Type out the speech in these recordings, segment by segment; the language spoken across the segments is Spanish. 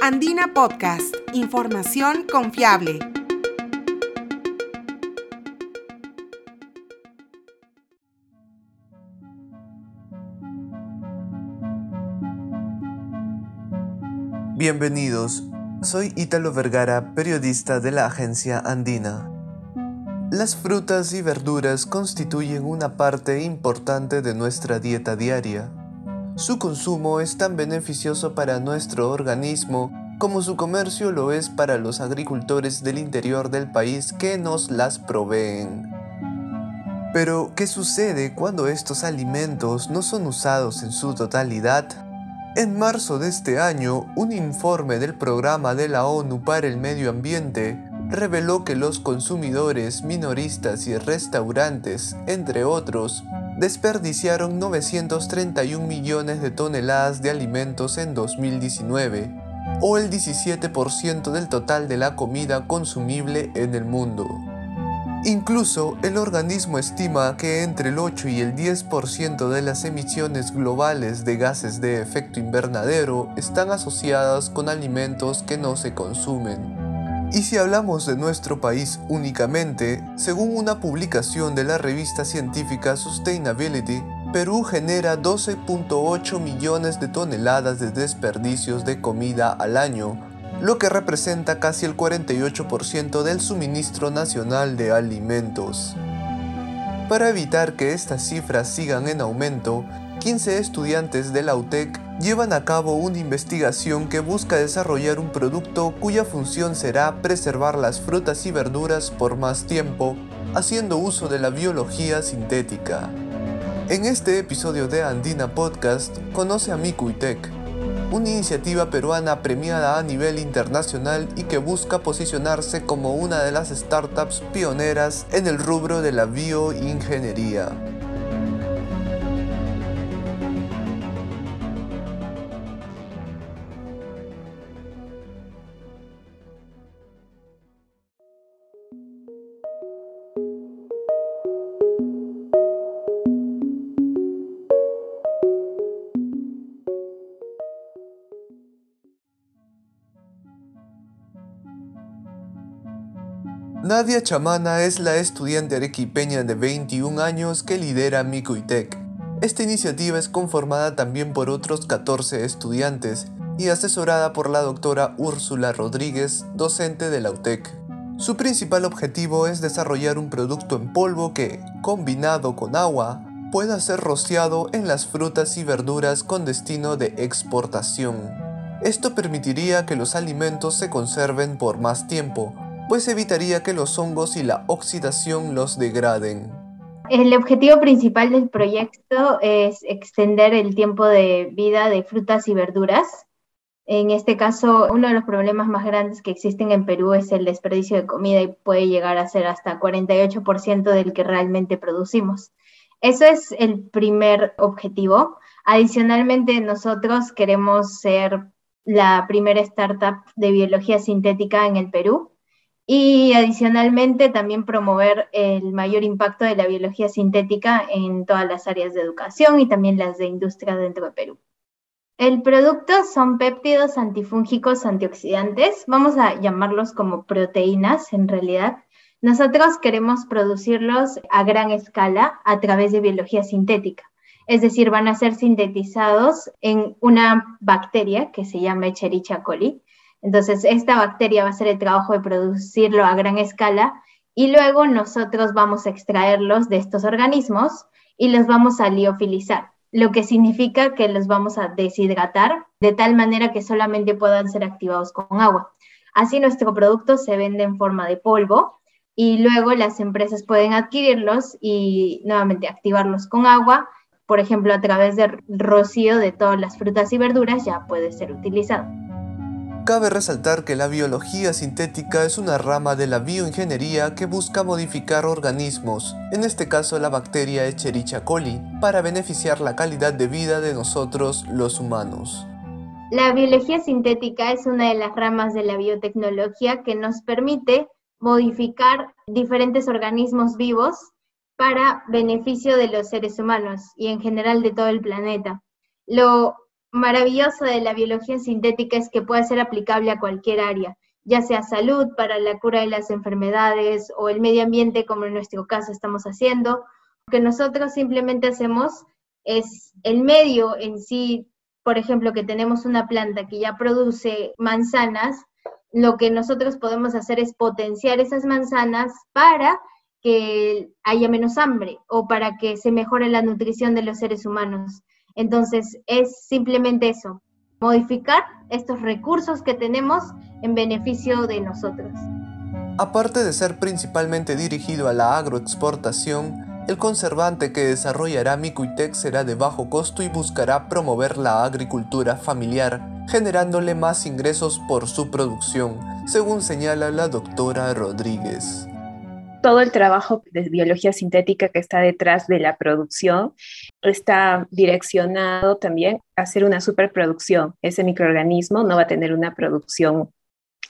Andina Podcast, información confiable. Bienvenidos, soy Ítalo Vergara, periodista de la agencia Andina. Las frutas y verduras constituyen una parte importante de nuestra dieta diaria. Su consumo es tan beneficioso para nuestro organismo como su comercio lo es para los agricultores del interior del país que nos las proveen. Pero, ¿qué sucede cuando estos alimentos no son usados en su totalidad? En marzo de este año, un informe del Programa de la ONU para el Medio Ambiente reveló que los consumidores minoristas y restaurantes, entre otros, desperdiciaron 931 millones de toneladas de alimentos en 2019, o el 17% del total de la comida consumible en el mundo. Incluso el organismo estima que entre el 8 y el 10% de las emisiones globales de gases de efecto invernadero están asociadas con alimentos que no se consumen. Y si hablamos de nuestro país únicamente, según una publicación de la revista científica Sustainability, Perú genera 12.8 millones de toneladas de desperdicios de comida al año, lo que representa casi el 48% del suministro nacional de alimentos. Para evitar que estas cifras sigan en aumento, 15 estudiantes de la UTEC llevan a cabo una investigación que busca desarrollar un producto cuya función será preservar las frutas y verduras por más tiempo, haciendo uso de la biología sintética. En este episodio de Andina Podcast, conoce a Mikuitec, una iniciativa peruana premiada a nivel internacional y que busca posicionarse como una de las startups pioneras en el rubro de la bioingeniería. Nadia Chamana es la estudiante arequipeña de 21 años que lidera Micuitec. Esta iniciativa es conformada también por otros 14 estudiantes y asesorada por la doctora Úrsula Rodríguez, docente de la UTEC. Su principal objetivo es desarrollar un producto en polvo que, combinado con agua, pueda ser rociado en las frutas y verduras con destino de exportación. Esto permitiría que los alimentos se conserven por más tiempo, pues evitaría que los hongos y la oxidación los degraden. El objetivo principal del proyecto es extender el tiempo de vida de frutas y verduras. En este caso, uno de los problemas más grandes que existen en Perú es el desperdicio de comida y puede llegar a ser hasta 48% del que realmente producimos. Eso es el primer objetivo. Adicionalmente, nosotros queremos ser la primera startup de biología sintética en el Perú y adicionalmente también promover el mayor impacto de la biología sintética en todas las áreas de educación y también las de industria dentro de Perú. El producto son péptidos antifúngicos antioxidantes, vamos a llamarlos como proteínas en realidad. Nosotros queremos producirlos a gran escala a través de biología sintética, es decir, van a ser sintetizados en una bacteria que se llama Echerichia coli, entonces, esta bacteria va a hacer el trabajo de producirlo a gran escala y luego nosotros vamos a extraerlos de estos organismos y los vamos a liofilizar, lo que significa que los vamos a deshidratar de tal manera que solamente puedan ser activados con agua. Así nuestro producto se vende en forma de polvo y luego las empresas pueden adquirirlos y nuevamente activarlos con agua. Por ejemplo, a través del rocío de todas las frutas y verduras ya puede ser utilizado. Cabe resaltar que la biología sintética es una rama de la bioingeniería que busca modificar organismos, en este caso la bacteria Escherichia coli, para beneficiar la calidad de vida de nosotros los humanos. La biología sintética es una de las ramas de la biotecnología que nos permite modificar diferentes organismos vivos para beneficio de los seres humanos y en general de todo el planeta. Lo maravilloso de la biología sintética es que puede ser aplicable a cualquier área, ya sea salud para la cura de las enfermedades o el medio ambiente, como en nuestro caso estamos haciendo. Lo que nosotros simplemente hacemos es el medio en sí, por ejemplo, que tenemos una planta que ya produce manzanas, lo que nosotros podemos hacer es potenciar esas manzanas para que haya menos hambre o para que se mejore la nutrición de los seres humanos. Entonces, es simplemente eso, modificar estos recursos que tenemos en beneficio de nosotros. Aparte de ser principalmente dirigido a la agroexportación, el conservante que desarrollará Micuitec será de bajo costo y buscará promover la agricultura familiar, generándole más ingresos por su producción, según señala la doctora Rodríguez todo el trabajo de biología sintética que está detrás de la producción está direccionado también a hacer una superproducción. Ese microorganismo no va a tener una producción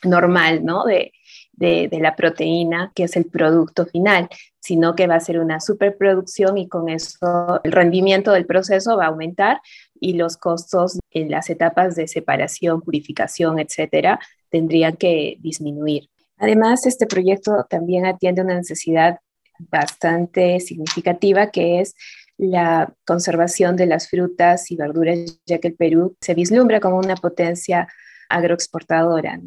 normal, ¿no? De, de, la proteína, que es el producto final, sino que va a ser una superproducción y con eso el rendimiento del proceso va a aumentar y los costos en las etapas de separación, purificación, etcétera, tendrían que disminuir. Además, este proyecto también atiende una necesidad bastante significativa que es la conservación de las frutas y verduras, ya que el Perú se vislumbra como una potencia agroexportadora.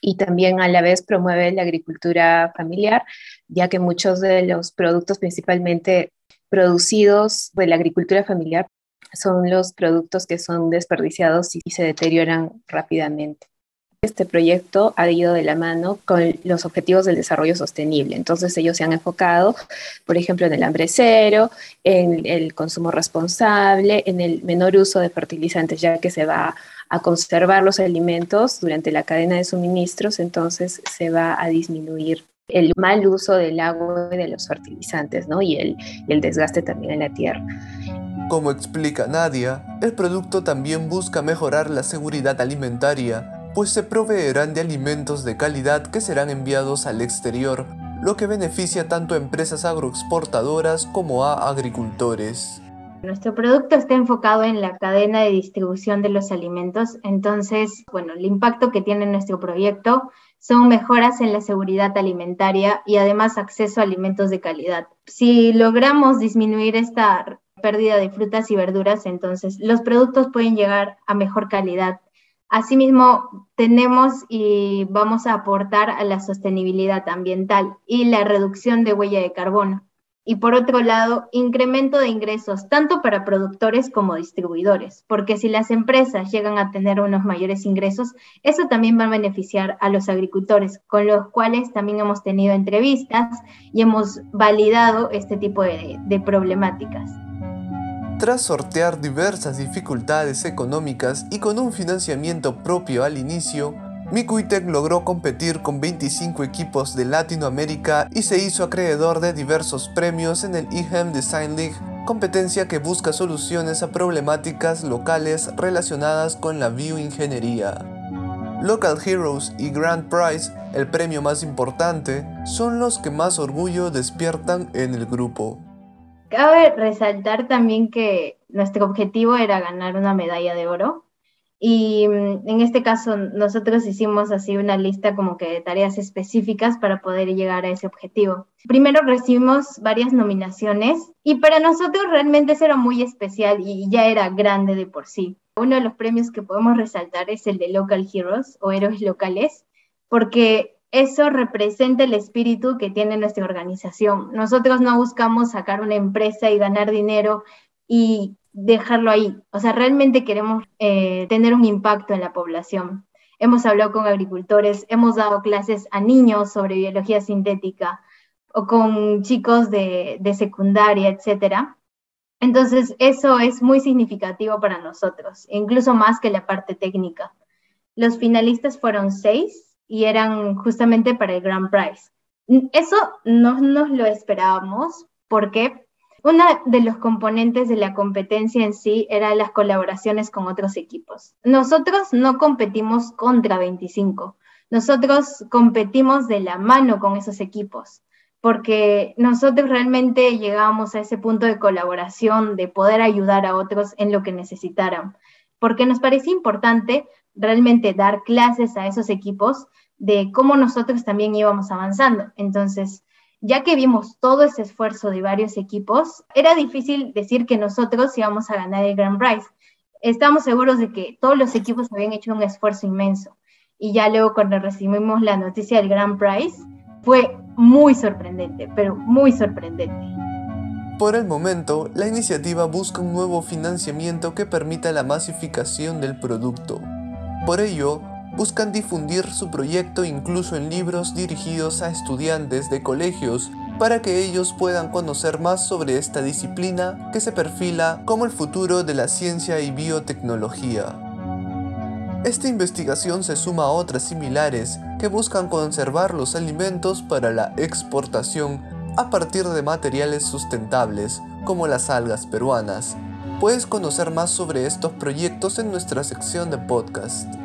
Y también a la vez promueve la agricultura familiar, ya que muchos de los productos principalmente producidos de la agricultura familiar son los productos que son desperdiciados y se deterioran rápidamente. Este proyecto ha ido de la mano con los objetivos del desarrollo sostenible. Entonces ellos se han enfocado, por ejemplo, en el hambre cero, en el consumo responsable, en el menor uso de fertilizantes, ya que se va a conservar los alimentos durante la cadena de suministros, entonces se va a disminuir el mal uso del agua y de los fertilizantes, ¿no? Y el, y el desgaste también en la tierra. Como explica Nadia, el producto también busca mejorar la seguridad alimentaria pues se proveerán de alimentos de calidad que serán enviados al exterior, lo que beneficia tanto a empresas agroexportadoras como a agricultores. Nuestro producto está enfocado en la cadena de distribución de los alimentos, entonces, bueno, el impacto que tiene nuestro proyecto son mejoras en la seguridad alimentaria y además acceso a alimentos de calidad. Si logramos disminuir esta pérdida de frutas y verduras, entonces los productos pueden llegar a mejor calidad Asimismo, tenemos y vamos a aportar a la sostenibilidad ambiental y la reducción de huella de carbono. Y por otro lado, incremento de ingresos tanto para productores como distribuidores, porque si las empresas llegan a tener unos mayores ingresos, eso también va a beneficiar a los agricultores, con los cuales también hemos tenido entrevistas y hemos validado este tipo de, de problemáticas. Tras sortear diversas dificultades económicas y con un financiamiento propio al inicio, Micuitec logró competir con 25 equipos de Latinoamérica y se hizo acreedor de diversos premios en el IHEM Design League, competencia que busca soluciones a problemáticas locales relacionadas con la bioingeniería. Local Heroes y Grand Prize, el premio más importante, son los que más orgullo despiertan en el grupo. Cabe resaltar también que nuestro objetivo era ganar una medalla de oro y mm, en este caso nosotros hicimos así una lista como que de tareas específicas para poder llegar a ese objetivo. Primero recibimos varias nominaciones y para nosotros realmente eso era muy especial y ya era grande de por sí. Uno de los premios que podemos resaltar es el de Local Heroes o héroes locales porque eso representa el espíritu que tiene nuestra organización. Nosotros no buscamos sacar una empresa y ganar dinero y dejarlo ahí. O sea, realmente queremos eh, tener un impacto en la población. Hemos hablado con agricultores, hemos dado clases a niños sobre biología sintética o con chicos de, de secundaria, etcétera. Entonces, eso es muy significativo para nosotros, incluso más que la parte técnica. Los finalistas fueron seis y eran justamente para el Grand Prize. Eso no nos lo esperábamos porque uno de los componentes de la competencia en sí era las colaboraciones con otros equipos. Nosotros no competimos contra 25, nosotros competimos de la mano con esos equipos, porque nosotros realmente llegábamos a ese punto de colaboración, de poder ayudar a otros en lo que necesitaran porque nos parecía importante realmente dar clases a esos equipos de cómo nosotros también íbamos avanzando. Entonces, ya que vimos todo ese esfuerzo de varios equipos, era difícil decir que nosotros íbamos a ganar el Grand Prize. Estamos seguros de que todos los equipos habían hecho un esfuerzo inmenso. Y ya luego cuando recibimos la noticia del Grand Prize, fue muy sorprendente, pero muy sorprendente. Por el momento, la iniciativa busca un nuevo financiamiento que permita la masificación del producto. Por ello, buscan difundir su proyecto incluso en libros dirigidos a estudiantes de colegios para que ellos puedan conocer más sobre esta disciplina que se perfila como el futuro de la ciencia y biotecnología. Esta investigación se suma a otras similares que buscan conservar los alimentos para la exportación a partir de materiales sustentables como las algas peruanas. Puedes conocer más sobre estos proyectos en nuestra sección de podcast.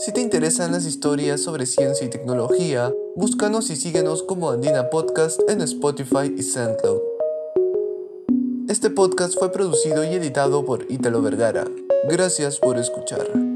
Si te interesan las historias sobre ciencia y tecnología, búscanos y síguenos como Andina Podcast en Spotify y SoundCloud. Este podcast fue producido y editado por Italo Vergara. Gracias por escuchar.